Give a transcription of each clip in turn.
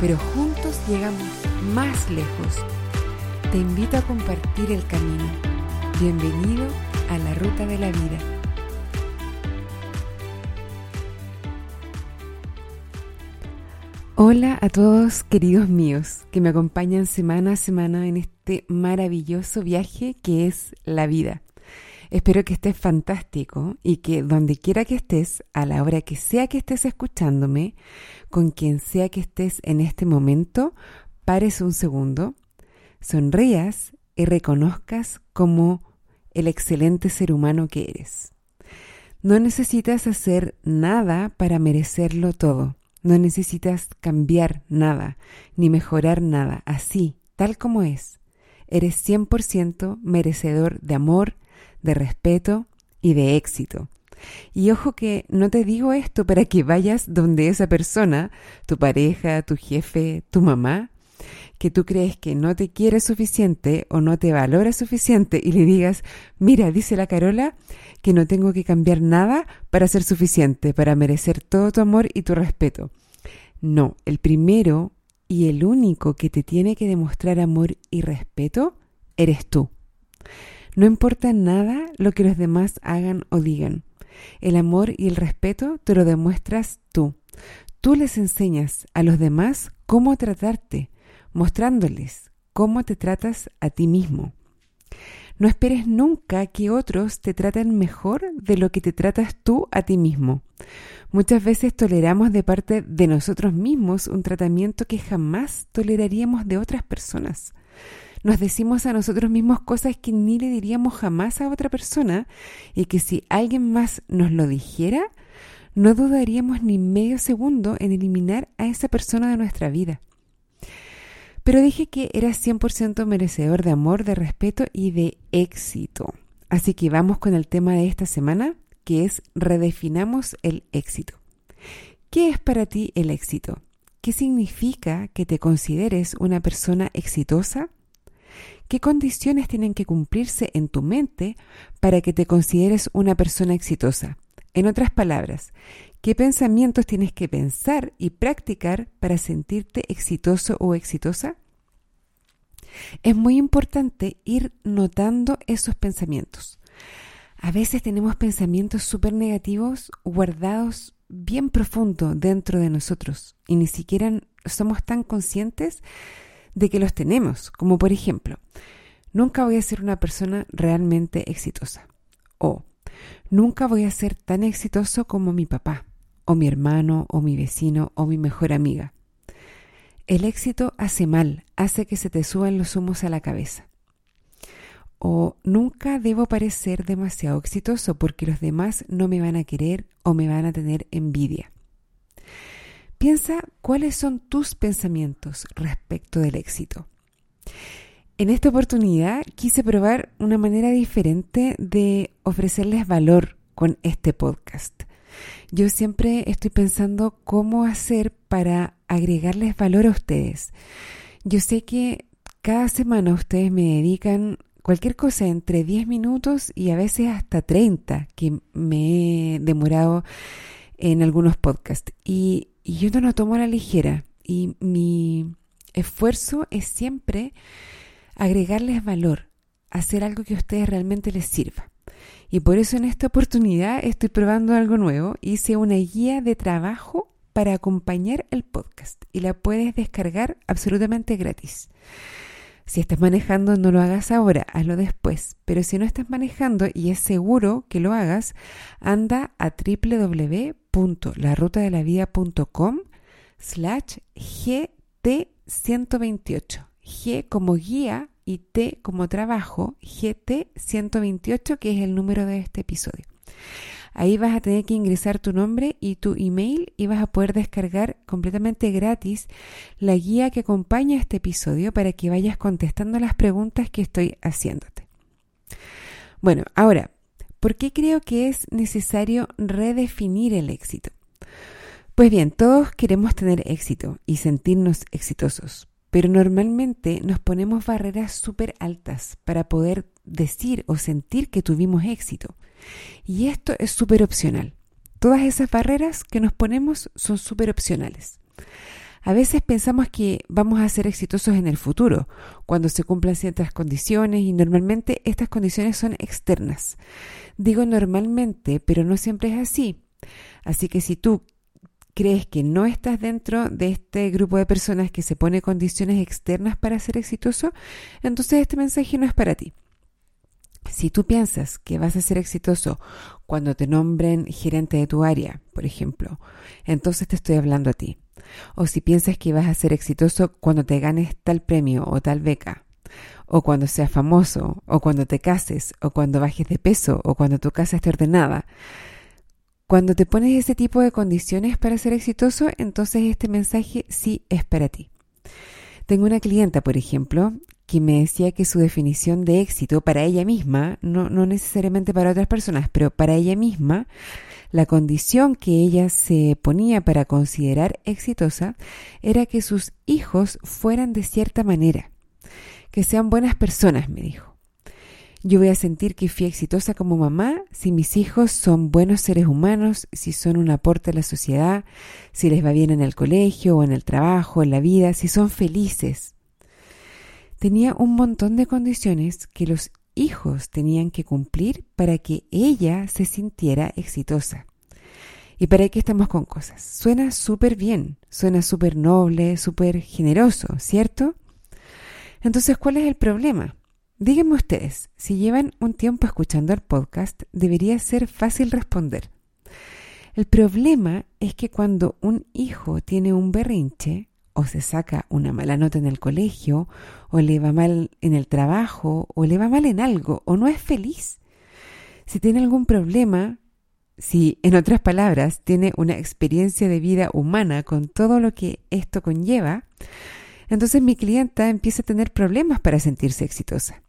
pero juntos llegamos más lejos. Te invito a compartir el camino. Bienvenido a la ruta de la vida. Hola a todos queridos míos que me acompañan semana a semana en este maravilloso viaje que es la vida. Espero que estés fantástico y que donde quiera que estés, a la hora que sea que estés escuchándome, con quien sea que estés en este momento, pares un segundo, sonrías y reconozcas como el excelente ser humano que eres. No necesitas hacer nada para merecerlo todo. No necesitas cambiar nada, ni mejorar nada. Así, tal como es. Eres 100% merecedor de amor, de respeto y de éxito. Y ojo que no te digo esto para que vayas donde esa persona, tu pareja, tu jefe, tu mamá, que tú crees que no te quiere suficiente o no te valora suficiente y le digas, mira, dice la Carola, que no tengo que cambiar nada para ser suficiente, para merecer todo tu amor y tu respeto. No, el primero y el único que te tiene que demostrar amor y respeto eres tú. No importa nada lo que los demás hagan o digan. El amor y el respeto te lo demuestras tú. Tú les enseñas a los demás cómo tratarte, mostrándoles cómo te tratas a ti mismo. No esperes nunca que otros te traten mejor de lo que te tratas tú a ti mismo. Muchas veces toleramos de parte de nosotros mismos un tratamiento que jamás toleraríamos de otras personas nos decimos a nosotros mismos cosas que ni le diríamos jamás a otra persona y que si alguien más nos lo dijera, no dudaríamos ni medio segundo en eliminar a esa persona de nuestra vida. Pero dije que era 100% merecedor de amor, de respeto y de éxito. Así que vamos con el tema de esta semana, que es redefinamos el éxito. ¿Qué es para ti el éxito? ¿Qué significa que te consideres una persona exitosa? ¿Qué condiciones tienen que cumplirse en tu mente para que te consideres una persona exitosa? En otras palabras, ¿qué pensamientos tienes que pensar y practicar para sentirte exitoso o exitosa? Es muy importante ir notando esos pensamientos. A veces tenemos pensamientos súper negativos guardados bien profundo dentro de nosotros y ni siquiera somos tan conscientes de que los tenemos, como por ejemplo, nunca voy a ser una persona realmente exitosa o nunca voy a ser tan exitoso como mi papá o mi hermano o mi vecino o mi mejor amiga. El éxito hace mal, hace que se te suban los humos a la cabeza. O nunca debo parecer demasiado exitoso porque los demás no me van a querer o me van a tener envidia. Piensa cuáles son tus pensamientos respecto del éxito. En esta oportunidad quise probar una manera diferente de ofrecerles valor con este podcast. Yo siempre estoy pensando cómo hacer para agregarles valor a ustedes. Yo sé que cada semana ustedes me dedican cualquier cosa entre 10 minutos y a veces hasta 30 que me he demorado en algunos podcasts. Y y yo no lo tomo a la ligera. Y mi esfuerzo es siempre agregarles valor, hacer algo que a ustedes realmente les sirva. Y por eso en esta oportunidad estoy probando algo nuevo. Hice una guía de trabajo para acompañar el podcast y la puedes descargar absolutamente gratis. Si estás manejando, no lo hagas ahora, hazlo después. Pero si no estás manejando y es seguro que lo hagas, anda a www.larutadelavida.com slash GT128. G como guía y T como trabajo, GT128, que es el número de este episodio. Ahí vas a tener que ingresar tu nombre y tu email y vas a poder descargar completamente gratis la guía que acompaña este episodio para que vayas contestando las preguntas que estoy haciéndote. Bueno, ahora, ¿por qué creo que es necesario redefinir el éxito? Pues bien, todos queremos tener éxito y sentirnos exitosos, pero normalmente nos ponemos barreras súper altas para poder decir o sentir que tuvimos éxito. Y esto es súper opcional. Todas esas barreras que nos ponemos son súper opcionales. A veces pensamos que vamos a ser exitosos en el futuro, cuando se cumplan ciertas condiciones y normalmente estas condiciones son externas. Digo normalmente, pero no siempre es así. Así que si tú crees que no estás dentro de este grupo de personas que se pone condiciones externas para ser exitoso, entonces este mensaje no es para ti. Si tú piensas que vas a ser exitoso cuando te nombren gerente de tu área, por ejemplo, entonces te estoy hablando a ti. O si piensas que vas a ser exitoso cuando te ganes tal premio o tal beca, o cuando seas famoso, o cuando te cases, o cuando bajes de peso, o cuando tu casa esté ordenada. Cuando te pones ese tipo de condiciones para ser exitoso, entonces este mensaje sí es para ti. Tengo una clienta, por ejemplo, que me decía que su definición de éxito para ella misma, no, no necesariamente para otras personas, pero para ella misma, la condición que ella se ponía para considerar exitosa era que sus hijos fueran de cierta manera, que sean buenas personas, me dijo. Yo voy a sentir que fui exitosa como mamá si mis hijos son buenos seres humanos, si son un aporte a la sociedad, si les va bien en el colegio o en el trabajo, en la vida, si son felices. Tenía un montón de condiciones que los hijos tenían que cumplir para que ella se sintiera exitosa. ¿Y para qué estamos con cosas? Suena súper bien, suena súper noble, súper generoso, ¿cierto? Entonces, ¿cuál es el problema? Díganme ustedes, si llevan un tiempo escuchando el podcast, debería ser fácil responder. El problema es que cuando un hijo tiene un berrinche, o se saca una mala nota en el colegio, o le va mal en el trabajo, o le va mal en algo, o no es feliz, si tiene algún problema, si en otras palabras tiene una experiencia de vida humana con todo lo que esto conlleva, entonces mi clienta empieza a tener problemas para sentirse exitosa.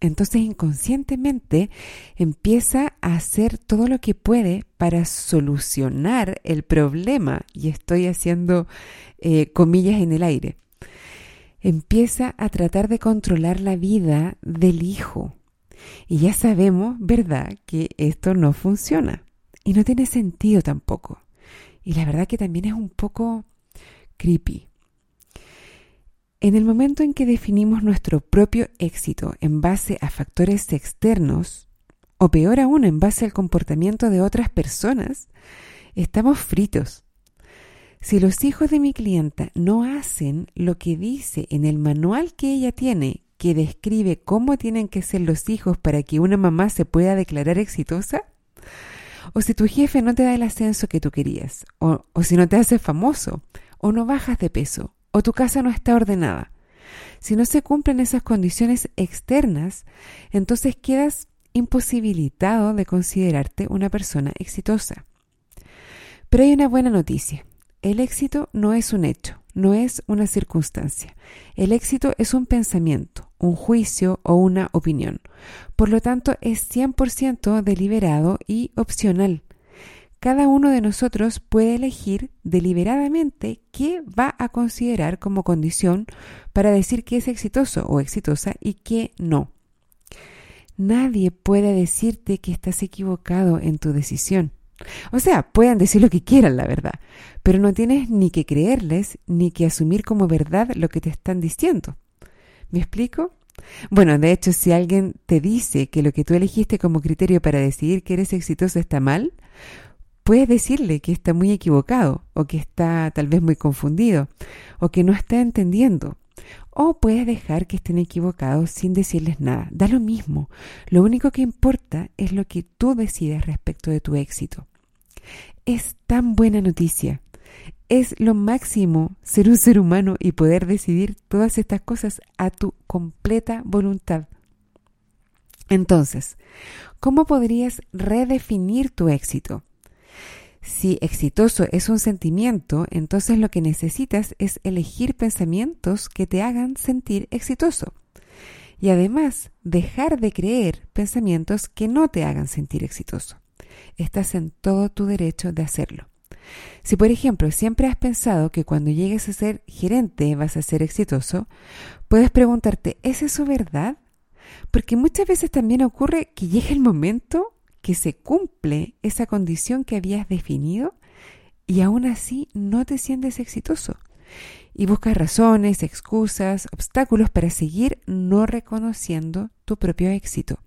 Entonces inconscientemente empieza a hacer todo lo que puede para solucionar el problema, y estoy haciendo eh, comillas en el aire. Empieza a tratar de controlar la vida del hijo. Y ya sabemos, ¿verdad?, que esto no funciona. Y no tiene sentido tampoco. Y la verdad que también es un poco creepy. En el momento en que definimos nuestro propio éxito en base a factores externos, o peor aún en base al comportamiento de otras personas, estamos fritos. Si los hijos de mi clienta no hacen lo que dice en el manual que ella tiene, que describe cómo tienen que ser los hijos para que una mamá se pueda declarar exitosa, o si tu jefe no te da el ascenso que tú querías, o, o si no te haces famoso, o no bajas de peso, o tu casa no está ordenada. Si no se cumplen esas condiciones externas, entonces quedas imposibilitado de considerarte una persona exitosa. Pero hay una buena noticia. El éxito no es un hecho, no es una circunstancia. El éxito es un pensamiento, un juicio o una opinión. Por lo tanto, es 100% deliberado y opcional cada uno de nosotros puede elegir deliberadamente qué va a considerar como condición para decir que es exitoso o exitosa y qué no. Nadie puede decirte que estás equivocado en tu decisión. O sea, pueden decir lo que quieran, la verdad, pero no tienes ni que creerles ni que asumir como verdad lo que te están diciendo. ¿Me explico? Bueno, de hecho, si alguien te dice que lo que tú elegiste como criterio para decidir que eres exitoso está mal, puedes decirle que está muy equivocado o que está tal vez muy confundido o que no está entendiendo. O puedes dejar que estén equivocados sin decirles nada. Da lo mismo. Lo único que importa es lo que tú decides respecto de tu éxito. Es tan buena noticia. Es lo máximo ser un ser humano y poder decidir todas estas cosas a tu completa voluntad. Entonces, ¿cómo podrías redefinir tu éxito? Si exitoso es un sentimiento, entonces lo que necesitas es elegir pensamientos que te hagan sentir exitoso. Y además, dejar de creer pensamientos que no te hagan sentir exitoso. Estás en todo tu derecho de hacerlo. Si, por ejemplo, siempre has pensado que cuando llegues a ser gerente vas a ser exitoso, puedes preguntarte, ¿es eso verdad? Porque muchas veces también ocurre que llega el momento que se cumple esa condición que habías definido y aún así no te sientes exitoso. Y buscas razones, excusas, obstáculos para seguir no reconociendo tu propio éxito.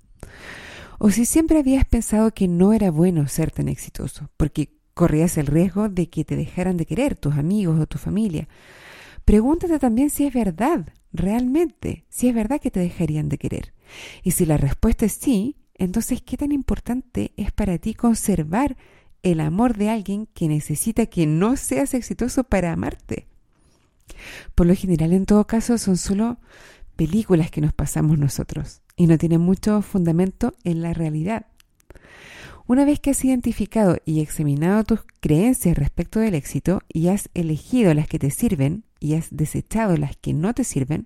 O si siempre habías pensado que no era bueno ser tan exitoso, porque corrías el riesgo de que te dejaran de querer tus amigos o tu familia. Pregúntate también si es verdad, realmente, si es verdad que te dejarían de querer. Y si la respuesta es sí, entonces, ¿qué tan importante es para ti conservar el amor de alguien que necesita que no seas exitoso para amarte? Por lo general, en todo caso, son solo películas que nos pasamos nosotros y no tienen mucho fundamento en la realidad. Una vez que has identificado y examinado tus creencias respecto del éxito y has elegido las que te sirven y has desechado las que no te sirven,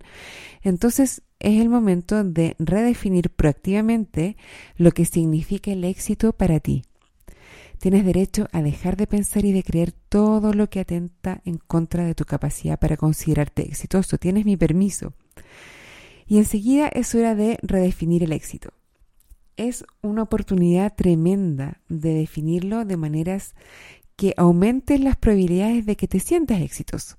entonces es el momento de redefinir proactivamente lo que significa el éxito para ti. Tienes derecho a dejar de pensar y de creer todo lo que atenta en contra de tu capacidad para considerarte exitoso. Tienes mi permiso. Y enseguida es hora de redefinir el éxito. Es una oportunidad tremenda de definirlo de maneras que aumenten las probabilidades de que te sientas exitoso.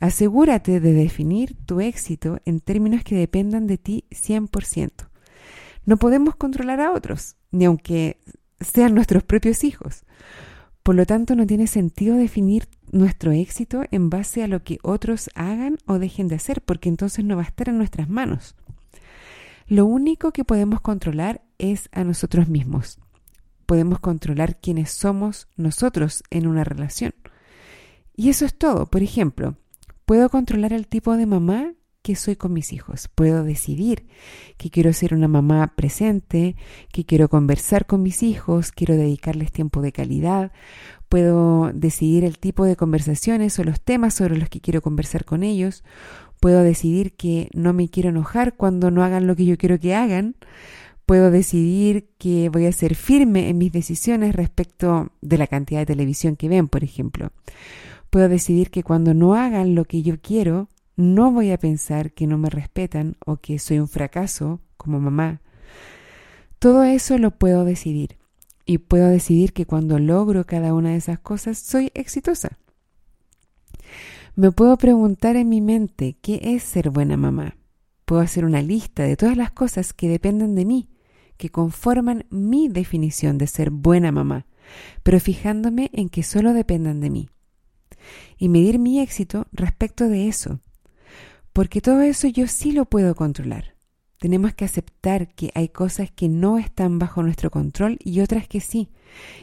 Asegúrate de definir tu éxito en términos que dependan de ti 100%. No podemos controlar a otros, ni aunque sean nuestros propios hijos. Por lo tanto, no tiene sentido definir nuestro éxito en base a lo que otros hagan o dejen de hacer, porque entonces no va a estar en nuestras manos. Lo único que podemos controlar es a nosotros mismos. Podemos controlar quiénes somos nosotros en una relación. Y eso es todo. Por ejemplo, puedo controlar el tipo de mamá que soy con mis hijos. Puedo decidir que quiero ser una mamá presente, que quiero conversar con mis hijos, quiero dedicarles tiempo de calidad. Puedo decidir el tipo de conversaciones o los temas sobre los que quiero conversar con ellos. Puedo decidir que no me quiero enojar cuando no hagan lo que yo quiero que hagan. Puedo decidir que voy a ser firme en mis decisiones respecto de la cantidad de televisión que ven, por ejemplo. Puedo decidir que cuando no hagan lo que yo quiero, no voy a pensar que no me respetan o que soy un fracaso como mamá. Todo eso lo puedo decidir. Y puedo decidir que cuando logro cada una de esas cosas soy exitosa. Me puedo preguntar en mi mente qué es ser buena mamá. Puedo hacer una lista de todas las cosas que dependen de mí, que conforman mi definición de ser buena mamá, pero fijándome en que solo dependan de mí y medir mi éxito respecto de eso. Porque todo eso yo sí lo puedo controlar. Tenemos que aceptar que hay cosas que no están bajo nuestro control y otras que sí,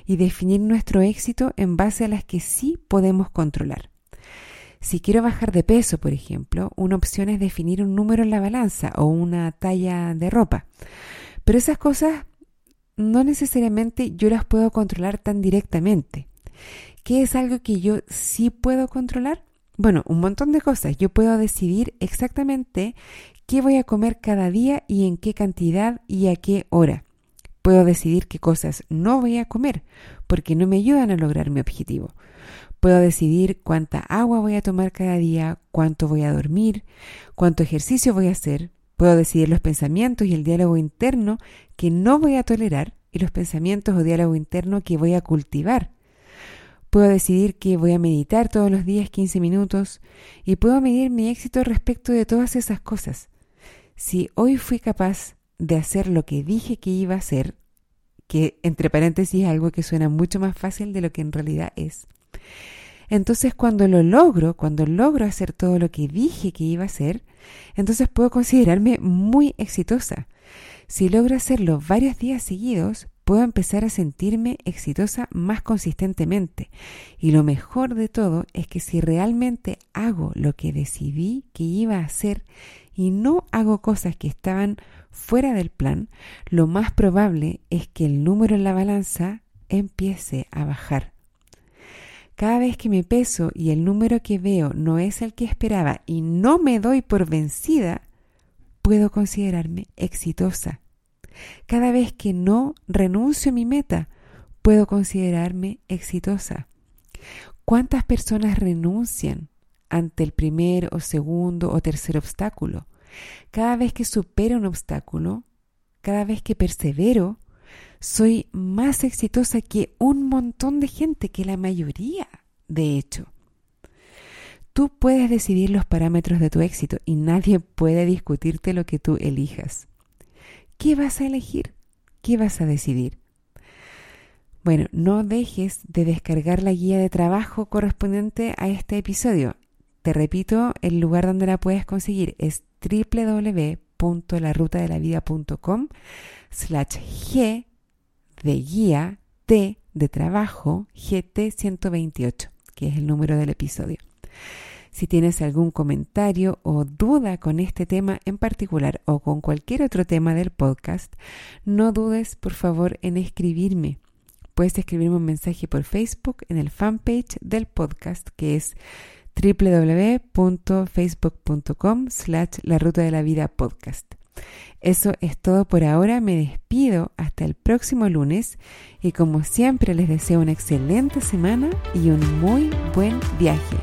y definir nuestro éxito en base a las que sí podemos controlar. Si quiero bajar de peso, por ejemplo, una opción es definir un número en la balanza o una talla de ropa. Pero esas cosas no necesariamente yo las puedo controlar tan directamente. ¿Qué es algo que yo sí puedo controlar? Bueno, un montón de cosas. Yo puedo decidir exactamente qué voy a comer cada día y en qué cantidad y a qué hora. Puedo decidir qué cosas no voy a comer porque no me ayudan a lograr mi objetivo. Puedo decidir cuánta agua voy a tomar cada día, cuánto voy a dormir, cuánto ejercicio voy a hacer. Puedo decidir los pensamientos y el diálogo interno que no voy a tolerar y los pensamientos o diálogo interno que voy a cultivar. Puedo decidir que voy a meditar todos los días 15 minutos y puedo medir mi éxito respecto de todas esas cosas. Si hoy fui capaz de hacer lo que dije que iba a hacer, que entre paréntesis es algo que suena mucho más fácil de lo que en realidad es, entonces cuando lo logro, cuando logro hacer todo lo que dije que iba a hacer, entonces puedo considerarme muy exitosa. Si logro hacerlo varios días seguidos, puedo empezar a sentirme exitosa más consistentemente. Y lo mejor de todo es que si realmente hago lo que decidí que iba a hacer y no hago cosas que estaban fuera del plan, lo más probable es que el número en la balanza empiece a bajar. Cada vez que me peso y el número que veo no es el que esperaba y no me doy por vencida, puedo considerarme exitosa. Cada vez que no renuncio a mi meta, puedo considerarme exitosa. ¿Cuántas personas renuncian ante el primer o segundo o tercer obstáculo? Cada vez que supero un obstáculo, cada vez que persevero, soy más exitosa que un montón de gente, que la mayoría, de hecho. Tú puedes decidir los parámetros de tu éxito y nadie puede discutirte lo que tú elijas. ¿Qué vas a elegir? ¿Qué vas a decidir? Bueno, no dejes de descargar la guía de trabajo correspondiente a este episodio. Te repito, el lugar donde la puedes conseguir es www.larutadelavida.com slash g de guía T de trabajo GT128, que es el número del episodio. Si tienes algún comentario o duda con este tema en particular o con cualquier otro tema del podcast, no dudes por favor en escribirme. Puedes escribirme un mensaje por Facebook en el fanpage del podcast que es www.facebook.com slash la ruta de la vida podcast. Eso es todo por ahora, me despido hasta el próximo lunes y como siempre les deseo una excelente semana y un muy buen viaje.